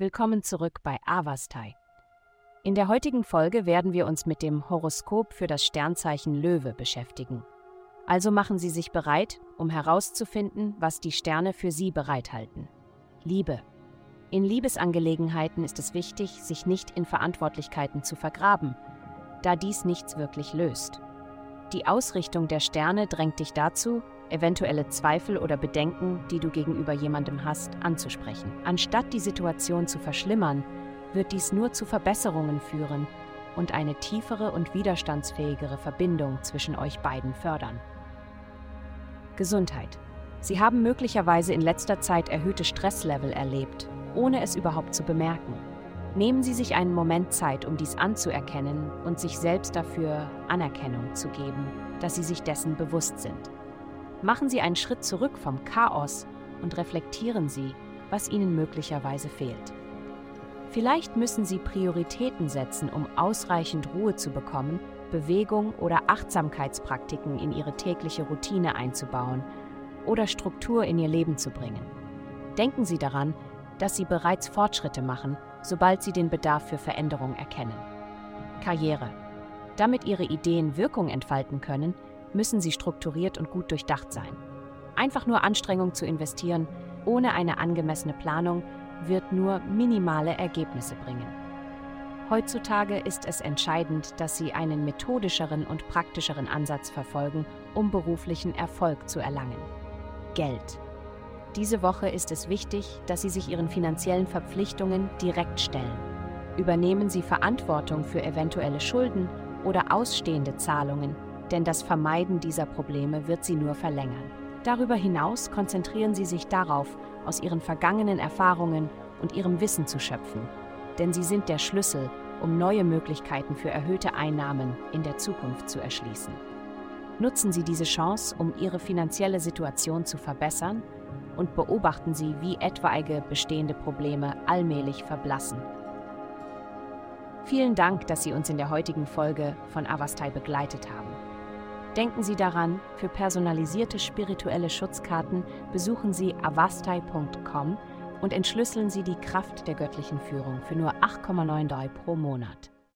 Willkommen zurück bei Avastai. In der heutigen Folge werden wir uns mit dem Horoskop für das Sternzeichen Löwe beschäftigen. Also machen Sie sich bereit, um herauszufinden, was die Sterne für Sie bereithalten. Liebe. In Liebesangelegenheiten ist es wichtig, sich nicht in Verantwortlichkeiten zu vergraben, da dies nichts wirklich löst. Die Ausrichtung der Sterne drängt dich dazu, eventuelle Zweifel oder Bedenken, die du gegenüber jemandem hast, anzusprechen. Anstatt die Situation zu verschlimmern, wird dies nur zu Verbesserungen führen und eine tiefere und widerstandsfähigere Verbindung zwischen euch beiden fördern. Gesundheit. Sie haben möglicherweise in letzter Zeit erhöhte Stresslevel erlebt, ohne es überhaupt zu bemerken. Nehmen Sie sich einen Moment Zeit, um dies anzuerkennen und sich selbst dafür Anerkennung zu geben, dass Sie sich dessen bewusst sind. Machen Sie einen Schritt zurück vom Chaos und reflektieren Sie, was Ihnen möglicherweise fehlt. Vielleicht müssen Sie Prioritäten setzen, um ausreichend Ruhe zu bekommen, Bewegung oder Achtsamkeitspraktiken in Ihre tägliche Routine einzubauen oder Struktur in Ihr Leben zu bringen. Denken Sie daran, dass Sie bereits Fortschritte machen sobald sie den Bedarf für Veränderung erkennen. Karriere. Damit Ihre Ideen Wirkung entfalten können, müssen sie strukturiert und gut durchdacht sein. Einfach nur Anstrengung zu investieren, ohne eine angemessene Planung, wird nur minimale Ergebnisse bringen. Heutzutage ist es entscheidend, dass Sie einen methodischeren und praktischeren Ansatz verfolgen, um beruflichen Erfolg zu erlangen. Geld. Diese Woche ist es wichtig, dass Sie sich Ihren finanziellen Verpflichtungen direkt stellen. Übernehmen Sie Verantwortung für eventuelle Schulden oder ausstehende Zahlungen, denn das Vermeiden dieser Probleme wird sie nur verlängern. Darüber hinaus konzentrieren Sie sich darauf, aus Ihren vergangenen Erfahrungen und Ihrem Wissen zu schöpfen, denn sie sind der Schlüssel, um neue Möglichkeiten für erhöhte Einnahmen in der Zukunft zu erschließen. Nutzen Sie diese Chance, um Ihre finanzielle Situation zu verbessern und beobachten Sie, wie etwaige bestehende Probleme allmählich verblassen. Vielen Dank, dass Sie uns in der heutigen Folge von Avastai begleitet haben. Denken Sie daran, für personalisierte spirituelle Schutzkarten besuchen Sie avastai.com und entschlüsseln Sie die Kraft der göttlichen Führung für nur 8,9 Doi pro Monat.